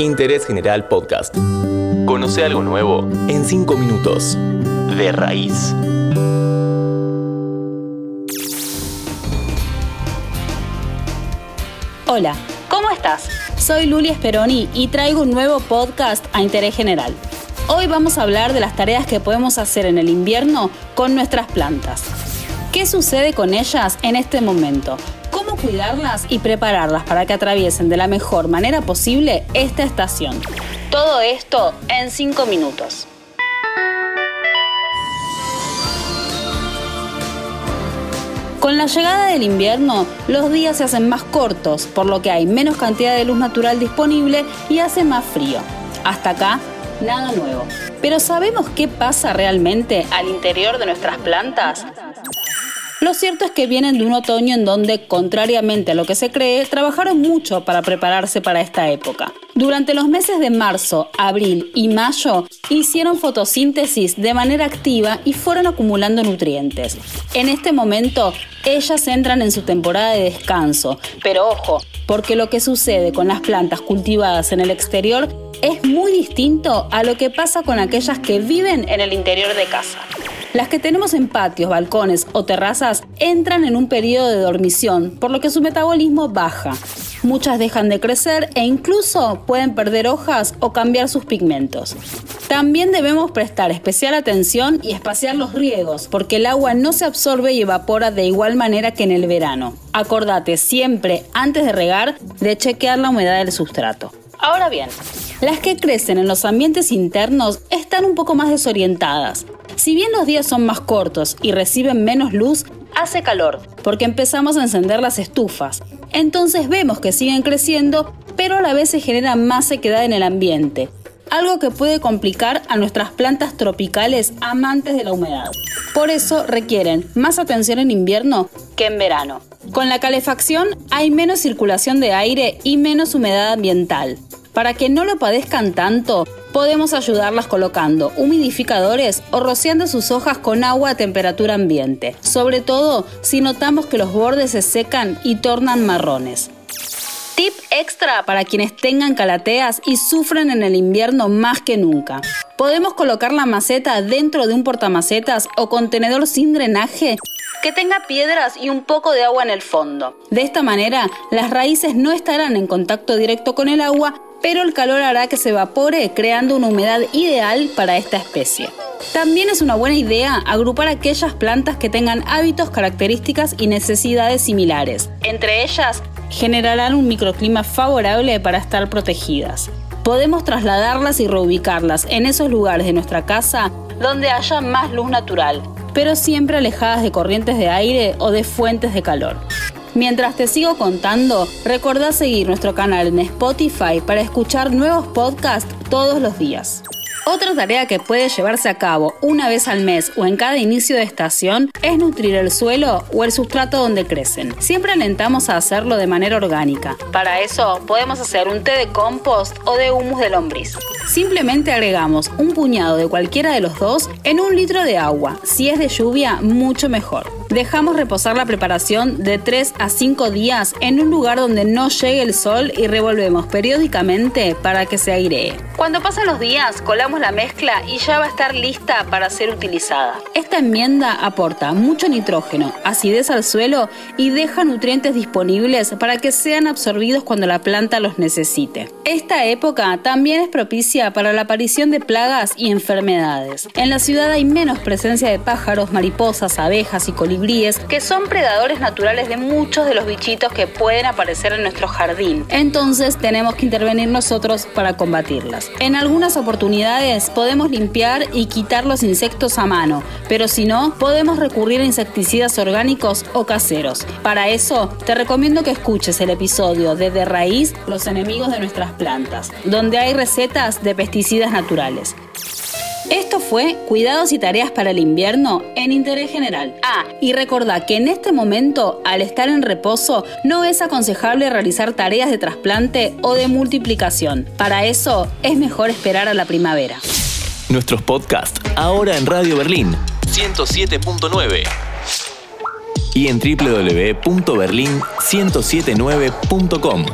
Interés General Podcast. Conoce algo nuevo en 5 minutos. De raíz. Hola, ¿cómo estás? Soy Luli Speroni y traigo un nuevo podcast a Interés General. Hoy vamos a hablar de las tareas que podemos hacer en el invierno con nuestras plantas. ¿Qué sucede con ellas en este momento? ¿Cómo cuidarlas y prepararlas para que atraviesen de la mejor manera posible esta estación? Todo esto en 5 minutos. Con la llegada del invierno, los días se hacen más cortos, por lo que hay menos cantidad de luz natural disponible y hace más frío. Hasta acá, nada nuevo. Pero ¿sabemos qué pasa realmente al interior de nuestras plantas? Lo cierto es que vienen de un otoño en donde, contrariamente a lo que se cree, trabajaron mucho para prepararse para esta época. Durante los meses de marzo, abril y mayo hicieron fotosíntesis de manera activa y fueron acumulando nutrientes. En este momento, ellas entran en su temporada de descanso, pero ojo, porque lo que sucede con las plantas cultivadas en el exterior es muy distinto a lo que pasa con aquellas que viven en el interior de casa. Las que tenemos en patios, balcones o terrazas entran en un periodo de dormición, por lo que su metabolismo baja. Muchas dejan de crecer e incluso pueden perder hojas o cambiar sus pigmentos. También debemos prestar especial atención y espaciar los riegos, porque el agua no se absorbe y evapora de igual manera que en el verano. Acordate siempre, antes de regar, de chequear la humedad del sustrato. Ahora bien, las que crecen en los ambientes internos están un poco más desorientadas. Si bien los días son más cortos y reciben menos luz, hace calor, porque empezamos a encender las estufas. Entonces vemos que siguen creciendo, pero a la vez se genera más sequedad en el ambiente, algo que puede complicar a nuestras plantas tropicales amantes de la humedad. Por eso requieren más atención en invierno que en verano. Con la calefacción hay menos circulación de aire y menos humedad ambiental. Para que no lo padezcan tanto, podemos ayudarlas colocando humidificadores o rociando sus hojas con agua a temperatura ambiente, sobre todo si notamos que los bordes se secan y tornan marrones. Tip extra para quienes tengan calateas y sufren en el invierno más que nunca. Podemos colocar la maceta dentro de un portamacetas o contenedor sin drenaje que tenga piedras y un poco de agua en el fondo. De esta manera, las raíces no estarán en contacto directo con el agua pero el calor hará que se evapore creando una humedad ideal para esta especie. También es una buena idea agrupar aquellas plantas que tengan hábitos, características y necesidades similares. Entre ellas, generarán un microclima favorable para estar protegidas. Podemos trasladarlas y reubicarlas en esos lugares de nuestra casa donde haya más luz natural, pero siempre alejadas de corrientes de aire o de fuentes de calor. Mientras te sigo contando, recordá seguir nuestro canal en Spotify para escuchar nuevos podcasts todos los días. Otra tarea que puede llevarse a cabo una vez al mes o en cada inicio de estación es nutrir el suelo o el sustrato donde crecen. Siempre alentamos a hacerlo de manera orgánica. Para eso podemos hacer un té de compost o de humus de lombriz. Simplemente agregamos un puñado de cualquiera de los dos en un litro de agua. Si es de lluvia, mucho mejor. Dejamos reposar la preparación de 3 a 5 días en un lugar donde no llegue el sol y revolvemos periódicamente para que se airee. Cuando pasan los días, colamos la mezcla y ya va a estar lista para ser utilizada. Esta enmienda aporta mucho nitrógeno, acidez al suelo y deja nutrientes disponibles para que sean absorbidos cuando la planta los necesite. Esta época también es propicia para la aparición de plagas y enfermedades. En la ciudad hay menos presencia de pájaros, mariposas, abejas y que son predadores naturales de muchos de los bichitos que pueden aparecer en nuestro jardín. Entonces tenemos que intervenir nosotros para combatirlas. En algunas oportunidades podemos limpiar y quitar los insectos a mano, pero si no, podemos recurrir a insecticidas orgánicos o caseros. Para eso, te recomiendo que escuches el episodio de De Raíz, los enemigos de nuestras plantas, donde hay recetas de pesticidas naturales. Esto fue Cuidados y Tareas para el Invierno en Interés General. Ah, y recordá que en este momento, al estar en reposo, no es aconsejable realizar tareas de trasplante o de multiplicación. Para eso, es mejor esperar a la primavera. Nuestros podcasts ahora en Radio Berlín 107.9 y en www.berlin1079.com.